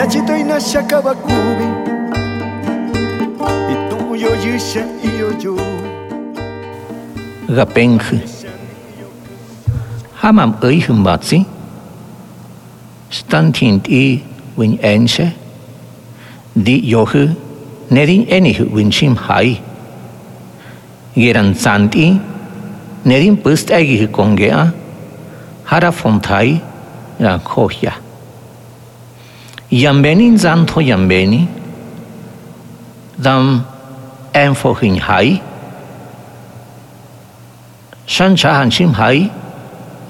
Yachito inashakabakubi Ituyo yisha iyo yo Gapenji Hamam eichen batzi Stantint i win ense Di yohu, Nerin enihu win shim hai. Geran zant i, Nerin pust egihu kongea. Hara fontai Ran kohya Iambeni intanto iambeni, dam enfo hin hai, san cha han sim hai,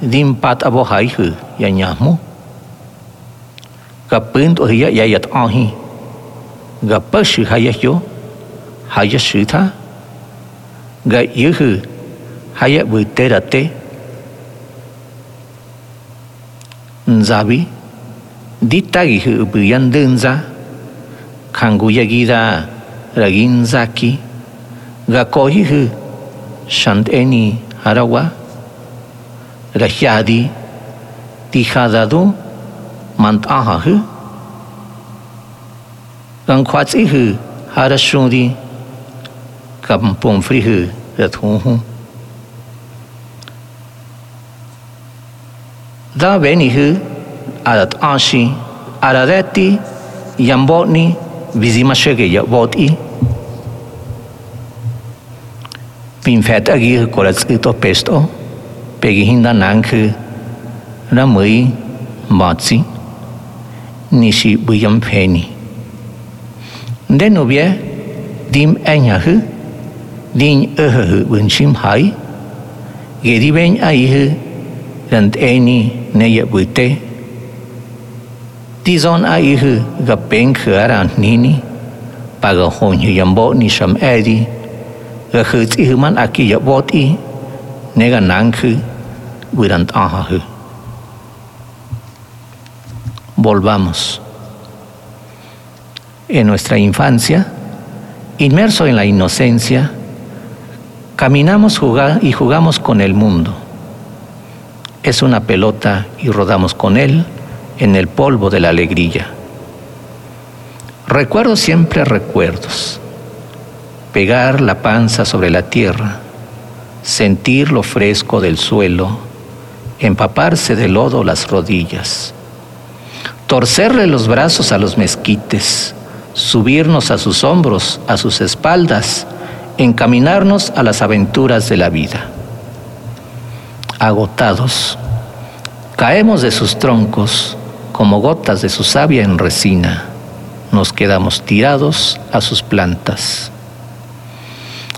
dim pat abo hai hu, yanyamu. Gapint o hiya yayat ahi, gapashi hayakyo, hayashita, ga yuhu, hayak bu terate, nzabi, nzabi, ditagi hupu yandunza kanguya gida raginzaki gakohi hu shanteni harawa. Rahyadi tijadadu mantaha hu. Gankwatsi hu harashudi kampumfri hu rathunhu da veni hu adat anshi, aradeti, yambotni, vizimashege yaboti. Pinfet agir kolatskito pesto, pegihinda nanku, ramui, matzi, nishi buyam peni. Denubie, dim enyahu, din öhöhü bunchim hai, gediben ayıhı, rand eni ne yapıte, bute. Dizon aihu gapen kuaran nini, paga honyu yambo ni sham edi, ga khut i man aki ya bot i nega nang khu wirant aha hu volvamos. En nuestra infancia inmerso en la inocencia caminamos jugar y jugamos con el mundo. Es una pelota y rodamos con él en el polvo de la alegría recuerdo siempre recuerdos pegar la panza sobre la tierra, sentir lo fresco del suelo, empaparse de lodo las rodillas, torcerle los brazos a los mezquites, subirnos a sus hombros, a sus espaldas, encaminarnos a las aventuras de la vida. Agotados, caemos de sus troncos como gotas de su savia en resina, nos quedamos tirados a sus plantas.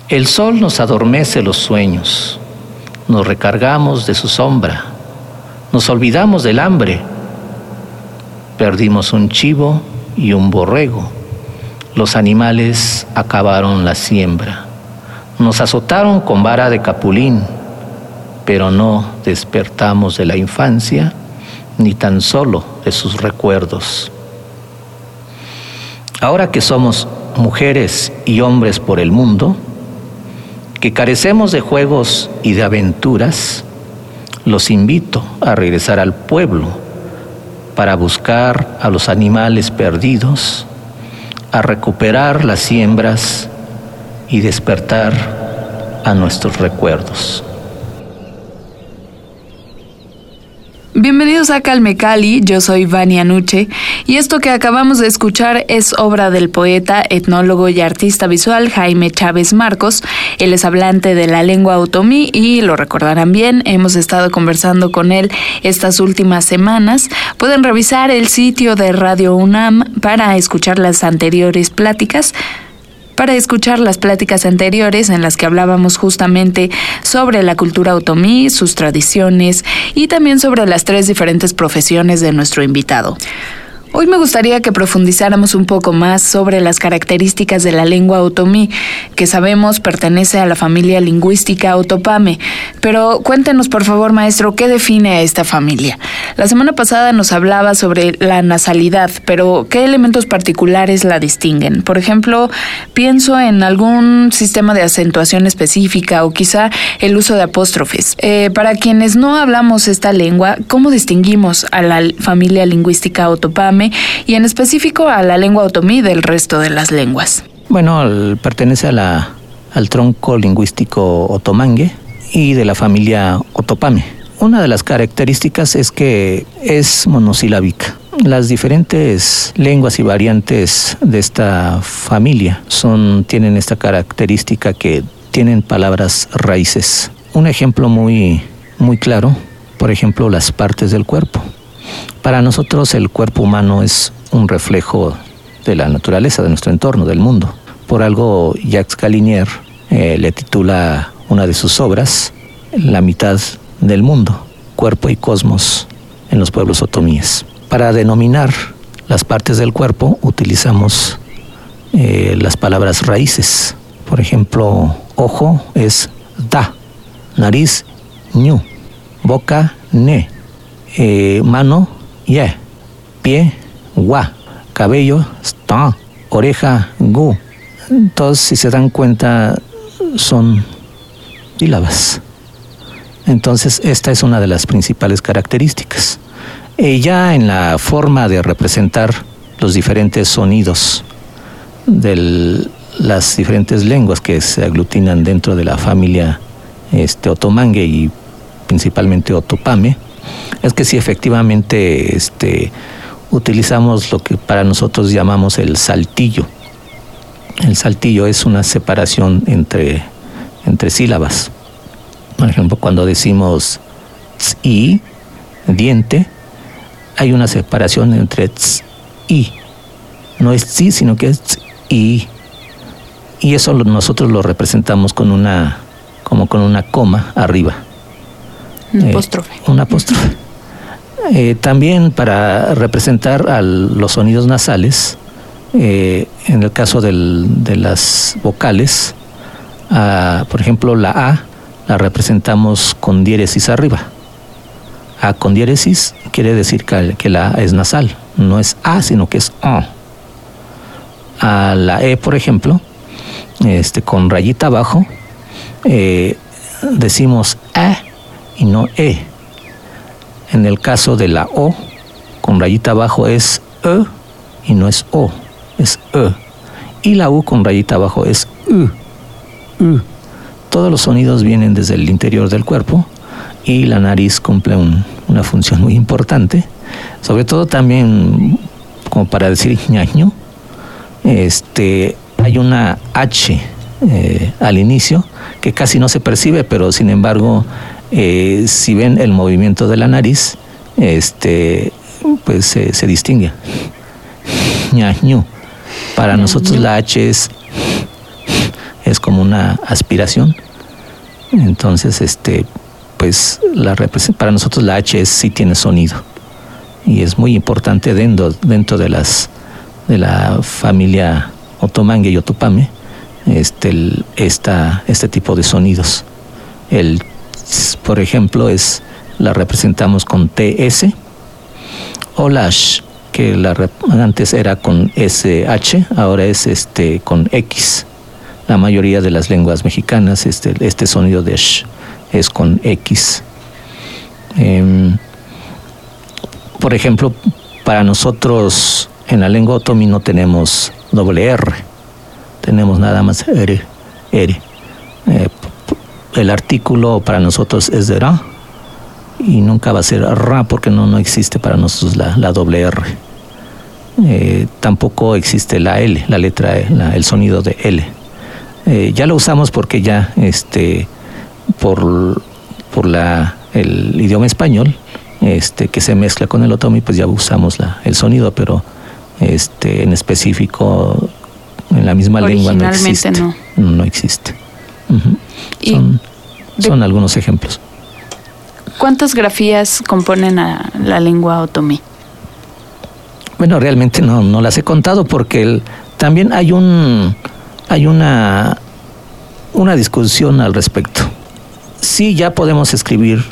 El sol nos adormece los sueños, nos recargamos de su sombra, nos olvidamos del hambre, perdimos un chivo y un borrego, los animales acabaron la siembra, nos azotaron con vara de capulín, pero no despertamos de la infancia ni tan solo de sus recuerdos. Ahora que somos mujeres y hombres por el mundo, que carecemos de juegos y de aventuras, los invito a regresar al pueblo para buscar a los animales perdidos, a recuperar las siembras y despertar a nuestros recuerdos. Bienvenidos a Calme Cali, yo soy Vania Nuche y esto que acabamos de escuchar es obra del poeta, etnólogo y artista visual Jaime Chávez Marcos. Él es hablante de la lengua otomí y lo recordarán bien, hemos estado conversando con él estas últimas semanas. Pueden revisar el sitio de Radio UNAM para escuchar las anteriores pláticas para escuchar las pláticas anteriores en las que hablábamos justamente sobre la cultura otomí, sus tradiciones y también sobre las tres diferentes profesiones de nuestro invitado. Hoy me gustaría que profundizáramos un poco más sobre las características de la lengua otomí, que sabemos pertenece a la familia lingüística otopame. Pero cuéntenos, por favor, maestro, ¿qué define a esta familia? La semana pasada nos hablaba sobre la nasalidad, pero ¿qué elementos particulares la distinguen? Por ejemplo, pienso en algún sistema de acentuación específica o quizá el uso de apóstrofes. Eh, para quienes no hablamos esta lengua, ¿cómo distinguimos a la familia lingüística otopame? Y en específico a la lengua otomí del resto de las lenguas. Bueno, pertenece al tronco lingüístico otomangue y de la familia otopame. Una de las características es que es monosilábica. Las diferentes lenguas y variantes de esta familia son, tienen esta característica que tienen palabras raíces. Un ejemplo muy, muy claro, por ejemplo, las partes del cuerpo. Para nosotros el cuerpo humano es un reflejo de la naturaleza, de nuestro entorno, del mundo. Por algo Jacques Galinier eh, le titula una de sus obras La mitad del mundo, cuerpo y cosmos en los pueblos otomíes. Para denominar las partes del cuerpo utilizamos eh, las palabras raíces. Por ejemplo, ojo es da, nariz, ñu, boca, ne, eh, mano, ye, pie, gua, cabello, sta, oreja, gu. Entonces, si se dan cuenta, son sílabas. Entonces, esta es una de las principales características. Ya en la forma de representar los diferentes sonidos de las diferentes lenguas que se aglutinan dentro de la familia este, otomangue y principalmente otopame, es que si efectivamente este, utilizamos lo que para nosotros llamamos el saltillo. El saltillo es una separación entre, entre sílabas. Por ejemplo, cuando decimos y, diente, hay una separación entre ts y. No es tsi, sino que es y. Y eso nosotros lo representamos con una, como con una coma arriba. Un apóstrofe. un apóstrofe. Eh, también para representar a los sonidos nasales, eh, en el caso de las vocales, por ejemplo, la A la representamos con diéresis arriba. A con diéresis quiere decir que, la A es nasal, no es A, sino que es O. A la E, por ejemplo, este, con rayita abajo, eh, decimos A y no E. En el caso de la O, con rayita abajo es E y no es O, es E. Y la U con rayita abajo es U. U. Todos los sonidos vienen desde el interior del cuerpo y la nariz cumple una función muy importante, sobre todo también como para decir ñaño, este, hay una H eh, al inicio que casi no se percibe, pero sin embargo eh, si ven el movimiento de la nariz, este, pues se distingue. Para nosotros la H es, es como una aspiración. Entonces, este, pues la para nosotros la H es, sí tiene sonido. Y es muy importante dentro, dentro de las de la familia otomangue y otopame, este, esta, este tipo de sonidos. El por ejemplo, es la representamos con TS o lash, que antes era con SH, ahora es este con X. La mayoría de las lenguas mexicanas, este, este sonido de sh es con X. Em, por ejemplo, para nosotros en la lengua otomí no tenemos doble R, tenemos nada más R, R. Eh, el artículo para nosotros es de ra y nunca va a ser ra porque no, no existe para nosotros la, doble R. Eh, tampoco existe la L, la letra, e, el sonido de L. Eh, ya lo usamos porque ya este, por, por la, el idioma español este, que se mezcla con el otomi, pues ya usamos la, el sonido, pero este, en específico en la misma lengua no existe. No, no existe son, algunos ejemplos. ¿Cuántas grafías componen a la lengua otomí? Bueno, realmente no, no las he contado porque también hay un hay una una discusión al respecto. Sí, ya podemos escribir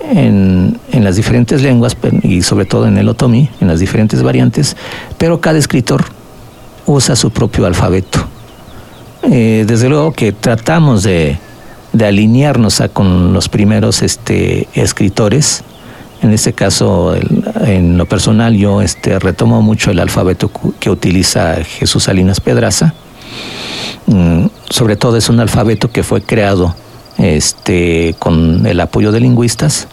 en, en, las diferentes lenguas y sobre todo en el otomí, en las diferentes variantes, pero cada escritor usa su propio alfabeto. Eh, desde luego que tratamos de, alinearnos con los primeros este, escritores. En este caso, en lo personal, yo este, retomo mucho el alfabeto que utiliza Jesús Salinas Pedraza. Mm, sobre todo es un alfabeto que fue creado este, con el apoyo de lingüistas.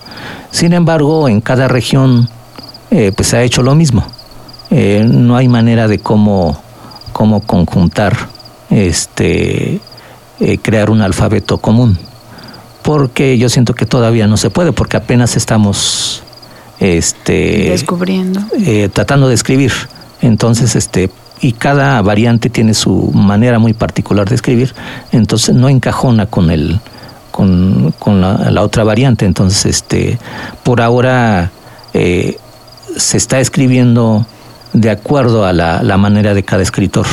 Sin embargo, en cada región eh, pues se ha hecho lo mismo. Eh, no hay manera de cómo conjuntar, este, eh, crear un alfabeto común, porque yo siento que todavía no se puede, porque apenas estamos este, descubriendo, tratando de escribir. Entonces, este, y cada variante tiene su manera muy particular de escribir, entonces no encajona con el, con, con la, otra variante. Entonces, este, por ahora eh, se está escribiendo de acuerdo a la, la, manera de cada escritor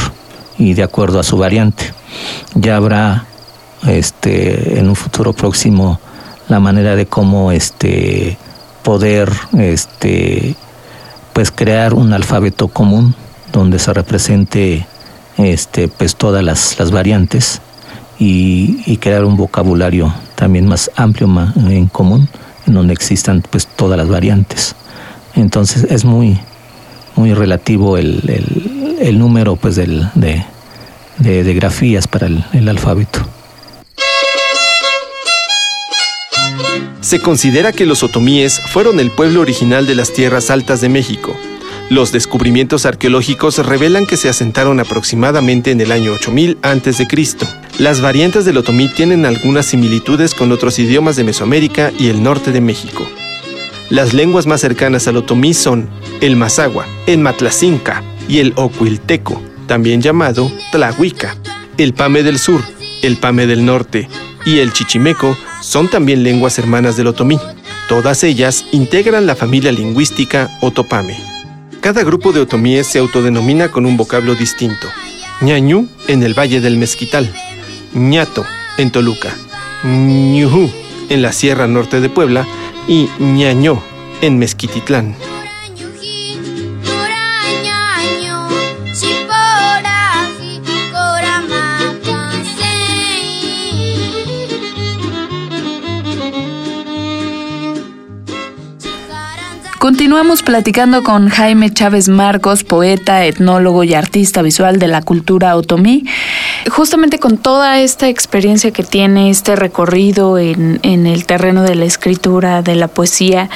y de acuerdo a su variante. Ya habrá este, en un futuro próximo la manera de cómo este, poder este, pues crear un alfabeto común donde se represente este, pues todas las, las variantes y, crear un vocabulario también más amplio, más en común, donde existan pues todas las variantes. Entonces es muy, muy relativo el, el, número pues del, de, de, grafías para el, el alfabeto. Se considera que los otomíes fueron el pueblo original de las tierras altas de México, los descubrimientos arqueológicos revelan que se asentaron aproximadamente en el año 8000 a.C. Las variantes del otomí tienen algunas similitudes con otros idiomas de Mesoamérica y el norte de México. Las lenguas más cercanas al otomí son el mazagua, el matlacinca y el ocuilteco, también llamado tlahuica. El pame del sur, el pame del norte y el chichimeco son también lenguas hermanas del otomí. Todas ellas integran la familia lingüística otopame. Cada grupo de otomíes se autodenomina con un vocablo distinto. ñañú en el Valle del Mezquital, ñato en Toluca, ñujú en la Sierra Norte de Puebla y ñañó en Mezquititlán. Continuamos platicando con Jaime Chávez Marcos, poeta, etnólogo y artista visual de la cultura otomí, justamente con toda esta experiencia que tiene, este recorrido en, el terreno de la escritura, de la poesía,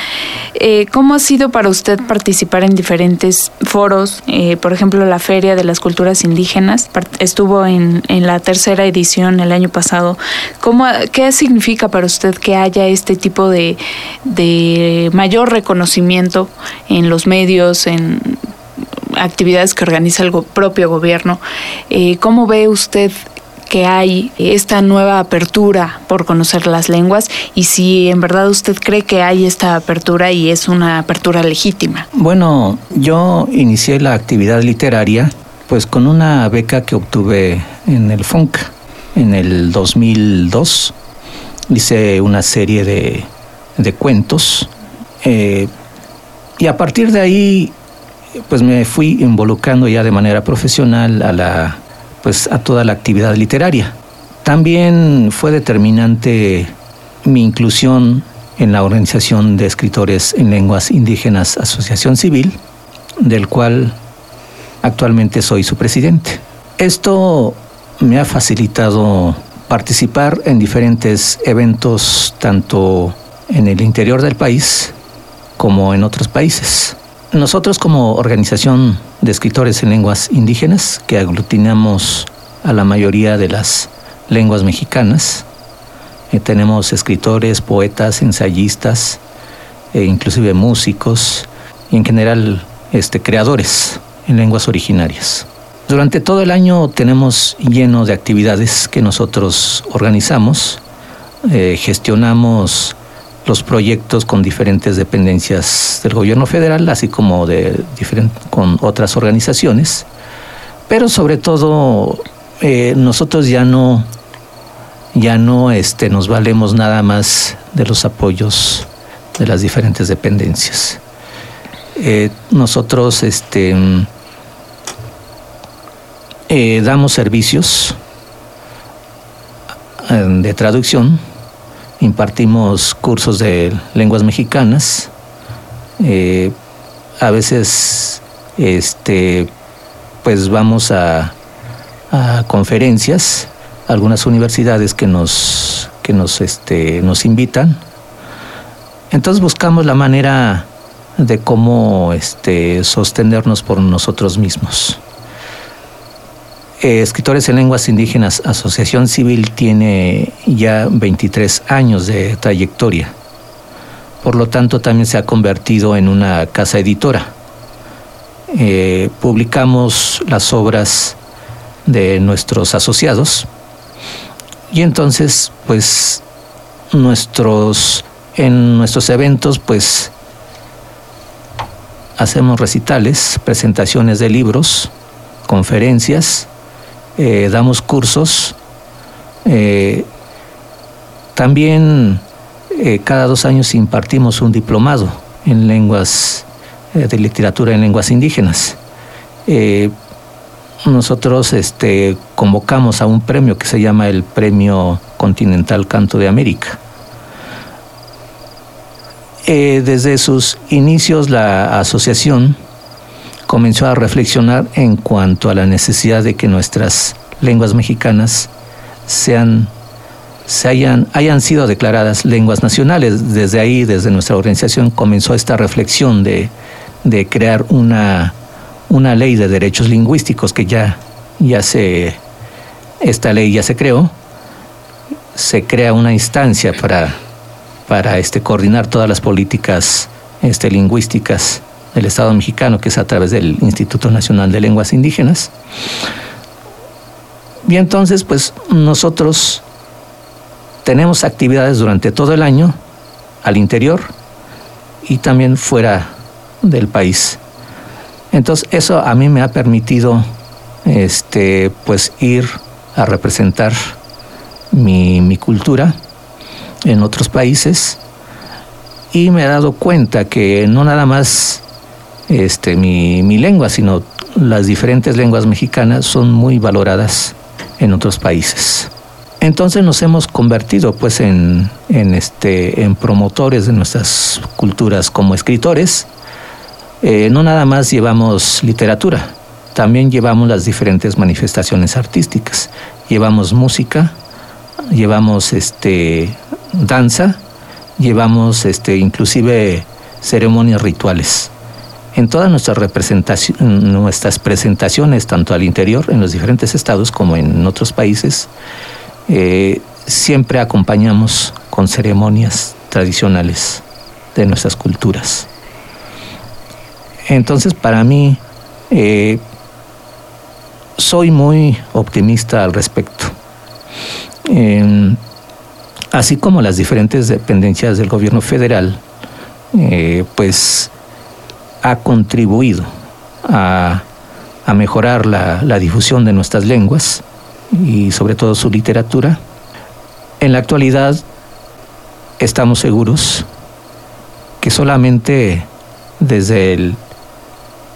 eh, ¿cómo ha sido para usted participar en diferentes foros? Eh, por ejemplo, la Feria de las Culturas Indígenas, estuvo en, la tercera edición el año pasado. ¿Cómo, ¿Qué significa para usted que haya este tipo de, de mayor reconocimiento? en los medios, en actividades que organiza el propio gobierno. Eh, ¿Cómo ve usted que hay esta nueva apertura por conocer las lenguas y si en verdad usted cree que hay esta apertura y es una apertura legítima. Bueno, yo inicié la actividad literaria pues con una beca que obtuve en el FONC en el 2002. Hice una serie de, de cuentos eh, y a partir de ahí, pues me fui involucrando ya de manera profesional a la, pues a toda la actividad literaria. También fue determinante mi inclusión en la Organización de Escritores en Lenguas Indígenas Asociación Civil, del cual actualmente soy su presidente. Esto me ha facilitado participar en diferentes eventos, tanto en el interior del país como en otros países. Nosotros como organización de escritores en lenguas indígenas, que aglutinamos a la mayoría de las lenguas mexicanas, eh, tenemos escritores, poetas, ensayistas, e inclusive músicos y en general este, creadores en lenguas originarias. Durante todo el año tenemos lleno de actividades que nosotros organizamos, eh, gestionamos los proyectos con diferentes dependencias del gobierno federal, así como de con otras organizaciones. Pero sobre todo, eh, nosotros ya no, ya no este, nos valemos nada más de los apoyos de las diferentes dependencias. Eh, nosotros este, eh, damos servicios de traducción impartimos cursos de lenguas mexicanas. Eh, a veces, este, pues vamos a, conferencias, algunas universidades que nos, que nos, este, nos invitan. Entonces buscamos la manera de cómo este, sostenernos por nosotros mismos. Eh, Escritores en Lenguas Indígenas Asociación Civil tiene ya 23 años de trayectoria. Por lo tanto, también se ha convertido en una casa editora. Eh, publicamos las obras de nuestros asociados y entonces, pues, nuestros, en nuestros eventos, pues, hacemos recitales, presentaciones de libros, conferencias, eh, damos cursos. Eh, también eh, cada dos años impartimos un diplomado en lenguas de literatura en lenguas indígenas. nosotros este, convocamos a un premio que se llama el Premio Continental Canto de América. desde sus inicios la asociación comenzó a reflexionar en cuanto a la necesidad de que nuestras lenguas mexicanas sean, se hayan, hayan sido declaradas lenguas nacionales. Desde ahí, desde nuestra organización, comenzó esta reflexión de, crear una, una ley de derechos lingüísticos que ya, ya se, esta ley ya se creó. Se crea una instancia para, para este, coordinar todas las políticas este, lingüísticas del Estado mexicano, que es a través del Instituto Nacional de Lenguas Indígenas. Y entonces, pues nosotros tenemos actividades durante todo el año al interior y también fuera del país. Entonces, eso a mí me ha permitido este, pues ir a representar mi, cultura en otros países y me he dado cuenta que no nada más este, mi, lengua, sino las diferentes lenguas mexicanas son muy valoradas en otros países. Entonces nos hemos convertido pues en, este, promotores de nuestras culturas como escritores. Eh, no nada más llevamos literatura, también llevamos las diferentes manifestaciones artísticas. Llevamos música, llevamos este, danza, llevamos inclusive ceremonias rituales en todas nuestras, nuestras presentaciones, tanto al interior, en los diferentes estados, como en otros países, eh, siempre acompañamos con ceremonias tradicionales de nuestras culturas. Entonces, para mí, eh, soy muy optimista al respecto. Em, así como las diferentes dependencias del gobierno federal, eh, pues ha contribuido a, mejorar la, difusión de nuestras lenguas y sobre todo su literatura. En la actualidad estamos seguros que solamente desde el,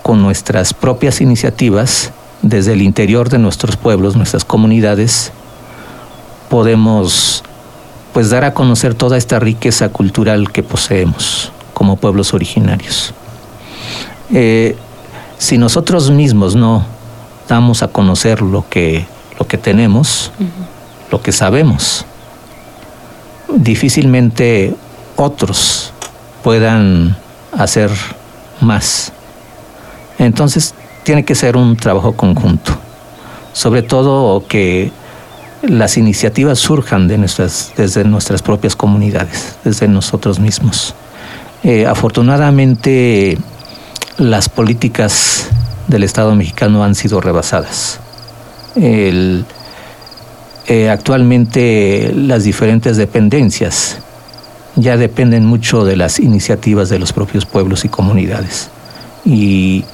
con nuestras propias iniciativas, desde el interior de nuestros pueblos, nuestras comunidades, podemos pues dar a conocer toda esta riqueza cultural que poseemos como pueblos originarios. Eh, si nosotros mismos no damos a conocer lo que, lo que tenemos, lo que sabemos, difícilmente otros puedan hacer más. Entonces tiene que ser un trabajo conjunto, sobre todo que las iniciativas surjan de nuestras, desde nuestras propias comunidades, desde nosotros mismos. Eh, afortunadamente, las políticas del Estado mexicano han sido rebasadas. Eh, actualmente las diferentes dependencias ya dependen mucho de las iniciativas de los propios pueblos y comunidades. Y,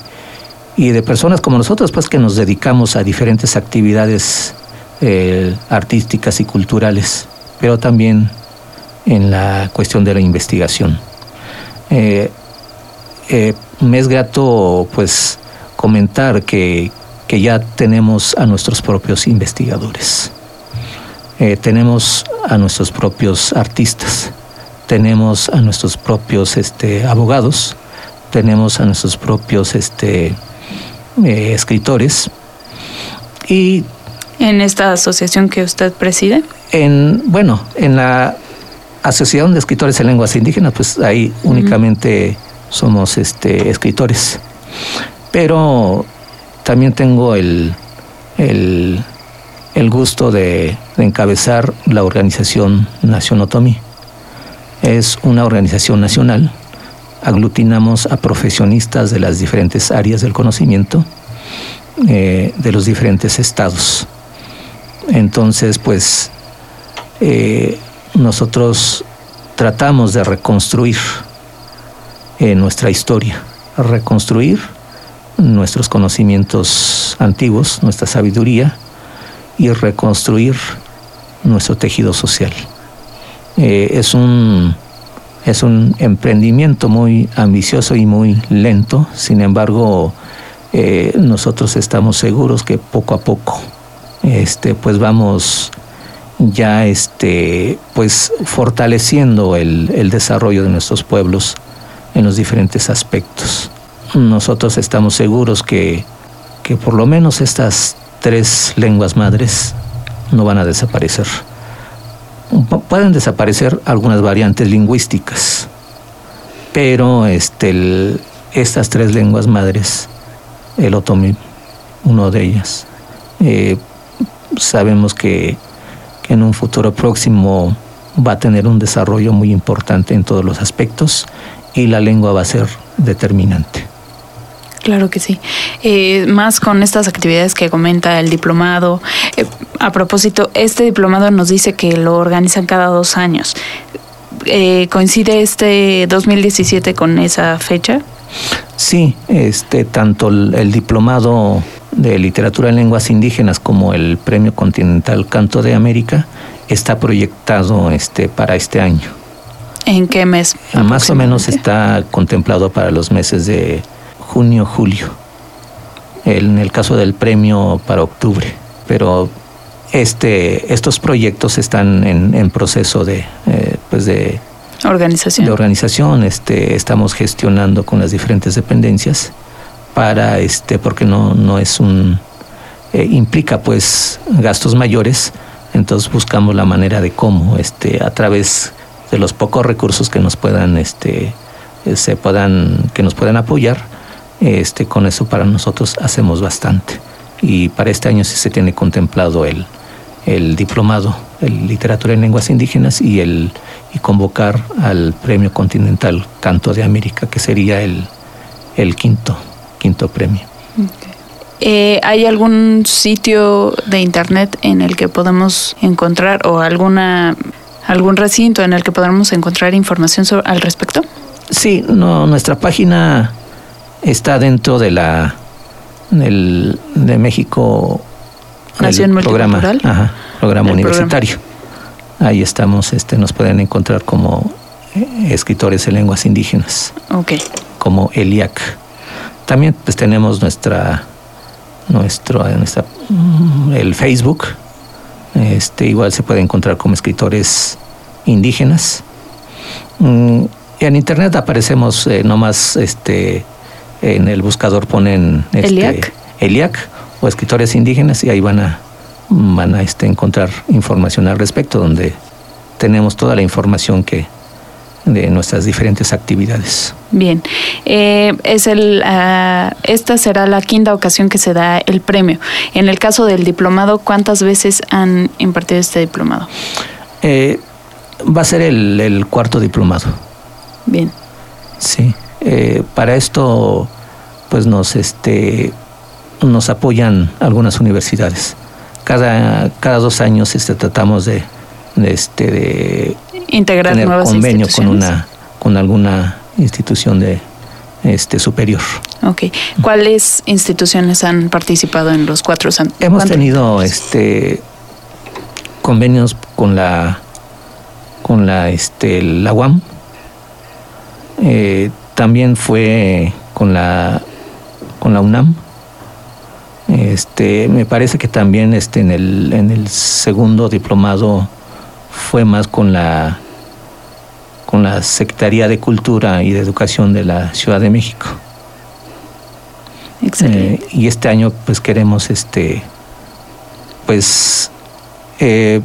y de personas como nosotros, pues que nos dedicamos a diferentes actividades eh, artísticas y culturales, pero también en la cuestión de la investigación. Eh, me es grato pues comentar que, que, ya tenemos a nuestros propios investigadores, tenemos a nuestros propios artistas, tenemos a nuestros propios este, abogados, tenemos a nuestros propios este, escritores. Y en esta asociación que usted preside? En, bueno, en la Asociación de Escritores en Lenguas Indígenas, pues ahí únicamente somos este, escritores. Pero también tengo el, el, gusto de, encabezar la organización Nación Otomi. Es una organización nacional. Aglutinamos a profesionistas de las diferentes áreas del conocimiento eh, de los diferentes estados. Entonces, pues eh, nosotros tratamos de reconstruir eh, nuestra historia, reconstruir nuestros conocimientos antiguos, nuestra sabiduría y reconstruir nuestro tejido social. Eh, es, un, es un emprendimiento muy ambicioso y muy lento, sin embargo, nosotros estamos seguros que poco a poco este, pues vamos ya este, pues fortaleciendo el, desarrollo de nuestros pueblos en los diferentes aspectos. Nosotros estamos seguros que, que por lo menos estas tres lenguas madres no van a desaparecer. Pueden desaparecer algunas variantes lingüísticas, pero este, estas tres lenguas madres, el otomí, uno de ellas, eh, sabemos que, en un futuro próximo va a tener un desarrollo muy importante en todos los aspectos y la lengua va a ser determinante. Claro que sí. Eh, más con estas actividades que comenta el diplomado. Eh, a propósito, este diplomado nos dice que lo organizan cada dos años. Eh, ¿Coincide este 2017 con esa fecha? Sí, este, tanto el diplomado de Literatura en Lenguas Indígenas como el Premio Continental Canto de América está proyectado este, para este año. ¿En qué mes? Más o menos está contemplado para los meses de junio, julio. En el caso del premio para octubre. Pero este, estos proyectos están en, proceso de, eh, pues de organización. De organización. Este, estamos gestionando con las diferentes dependencias para este porque no no es un eh, implica pues gastos mayores entonces buscamos la manera de cómo este a través de los pocos recursos que nos puedan este eh, se puedan que nos puedan apoyar este con eso para nosotros hacemos bastante y para este año sí se tiene contemplado el el diplomado en literatura en lenguas indígenas y el y convocar al premio continental canto de América que sería el el quinto quinto premio. Eh, ¿Hay algún sitio de internet en el que podemos encontrar o alguna algún recinto en el que podamos encontrar información al respecto? Sí, no, nuestra página está dentro de la del, de México Nación programa, ajá, programa universitario. Ahí estamos, este, nos pueden encontrar como eh, escritores en lenguas indígenas. Okay. Como ELIAC. También pues tenemos nuestra, nuestro, nuestra, mm, el Facebook. Este, igual se puede encontrar como escritores indígenas. Mm, en internet aparecemos eh, nomás este, en el buscador ponen este, Eliac. o escritores indígenas y ahí van a, van a este, encontrar información al respecto, donde tenemos toda la información que, de nuestras diferentes actividades. Bien, eh, es el, ah, esta será la quinta ocasión que se da el premio. En el caso del diplomado, ¿cuántas veces han impartido este diplomado? Eh, va a ser el, cuarto diplomado. Bien. Sí, eh, para esto, pues nos, este, nos apoyan algunas universidades. Cada, cada dos años este, tratamos de, de, este, de Integrar tener nuevas convenio con una con alguna institución de este superior. Ok. ¿Cuáles instituciones han participado en los cuatro san- Hemos tenido este convenios con la con la este la UAM. Eh, también fue con la con la UNAM. Este, me parece que también este en el en el segundo diplomado fue más con la con la Secretaría de Cultura y de Educación de la Ciudad de México. Excelente. Eh, y este año pues queremos este pues eh,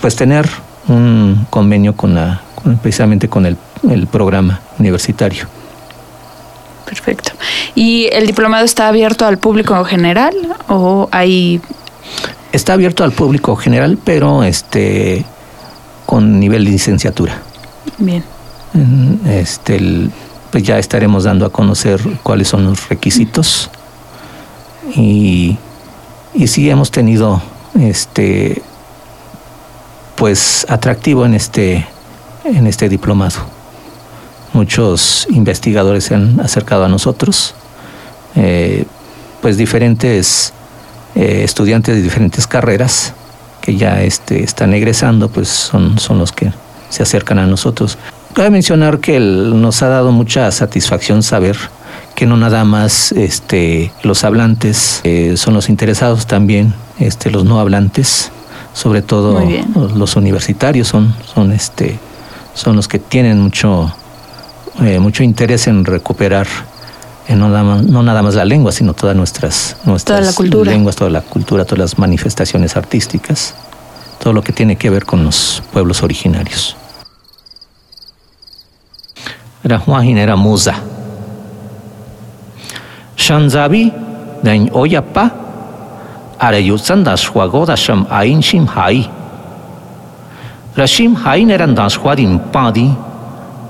pues tener un convenio con la con- precisamente con el, el programa universitario Perfecto. ¿Y el diplomado está abierto al público en general o hay está abierto al público general pero este con nivel de licenciatura. Bien? Este el- pues ya estaremos dando a conocer cuáles son los requisitos. Y y sí hemos tenido este pues atractivo en este en este diplomado. Muchos investigadores se han acercado a nosotros. Eh, pues diferentes eh, estudiantes de diferentes carreras que ya este, están egresando pues son, son los que se acercan a nosotros. Cabe mencionar que el- nos ha dado mucha satisfacción saber que no nada más este, los hablantes eh, son los interesados, también este, los no hablantes, sobre todo los, los universitarios son, son, este, son los que tienen mucho, eh, mucho interés en recuperar no, nada más, no nada más la lengua, sino todas nuestras, nuestras la lenguas, toda la cultura, todas las manifestaciones artísticas, todo lo que tiene que ver con los pueblos originarios. Rahwahin era musa. Shanzabi dañ oyapa arayutsan das sham ain shim hai. Rashim hain eran das padi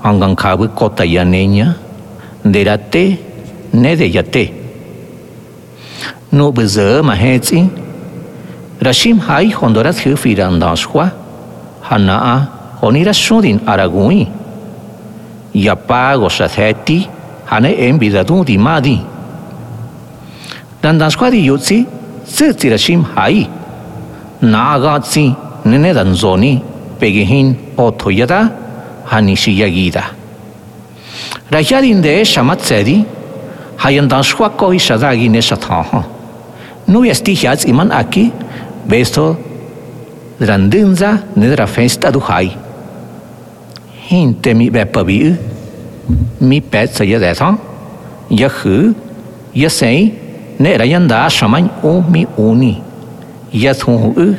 angan kabu kota yaneña derate nede yate. Nu bze ma hetzi, rashim hai hondorat hiu firandashwa, hanaa honirashudin aragui. Yapago shatheti, hane envidadu di madi. Dandashwa di yutzi, tzitzi rashim hai. Naagatzi, nene danzoni, pegihin otoyada, hanishiyagida. Rajadin de shamatzedi, sedi hayan dan shwa koi shadagi ne shathaha. Nu esti hiats iman aki besto drandinza nedra festa du hai. Hinte mi beppa vi mi pet sa ya deta ya khu ya sei ne ra yanda shaman o mi uni ya thu u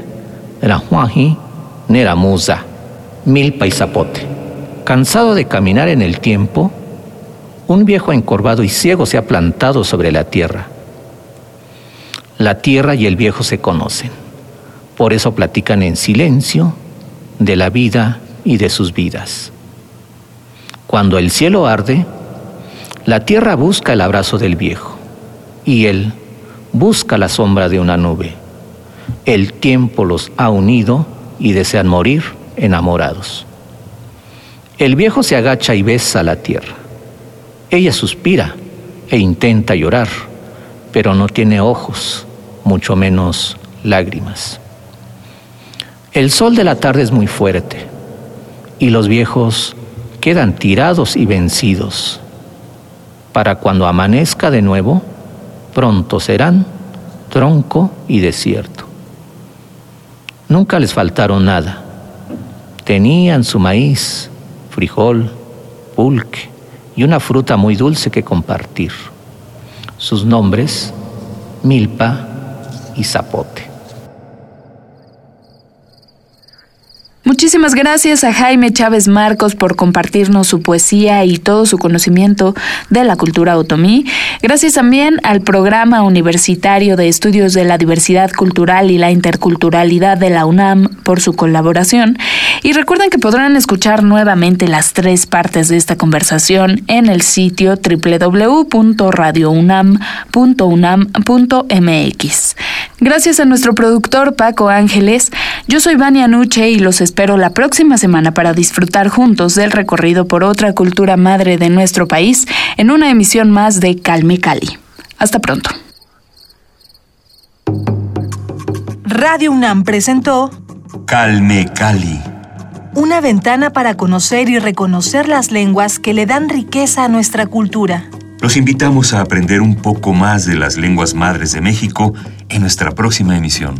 ra hua hi ne ra musa mil paisapote cansado de caminar en el tiempo un viejo encorvado y ciego se ha plantado sobre la tierra la tierra y el viejo se conocen por eso platican en silencio de la vida y de sus vidas cuando el cielo arde, la tierra busca el abrazo del viejo y él busca la sombra de una nube. El tiempo los ha unido y desean morir enamorados. El viejo se agacha y besa la tierra. Ella suspira e intenta llorar, pero no tiene ojos, mucho menos lágrimas. El sol de la tarde es muy fuerte y los viejos quedan tirados y vencidos. Para cuando amanezca de nuevo, pronto serán tronco y desierto. Nunca les faltaron nada. Tenían su maíz, frijol, pulque y una fruta muy dulce que compartir. Sus nombres, milpa y zapote. Muchísimas gracias a Jaime Chávez Marcos por compartirnos su poesía y todo su conocimiento de la cultura otomí. Gracias también al Programa Universitario de Estudios de la Diversidad Cultural y la Interculturalidad de la UNAM por su colaboración. Y recuerden que podrán escuchar nuevamente las tres partes de esta conversación en el sitio www.radiounam.unam.mx. Gracias a nuestro productor Paco Ángeles, yo soy Vania Nuche y los espero la próxima semana para disfrutar juntos del recorrido por otra cultura madre de nuestro país en una emisión más de Calme Cali. Hasta pronto. Radio UNAM presentó Calme Cali. Una ventana para conocer y reconocer las lenguas que le dan riqueza a nuestra cultura. Los invitamos a aprender un poco más de las lenguas madres de México en nuestra próxima emisión.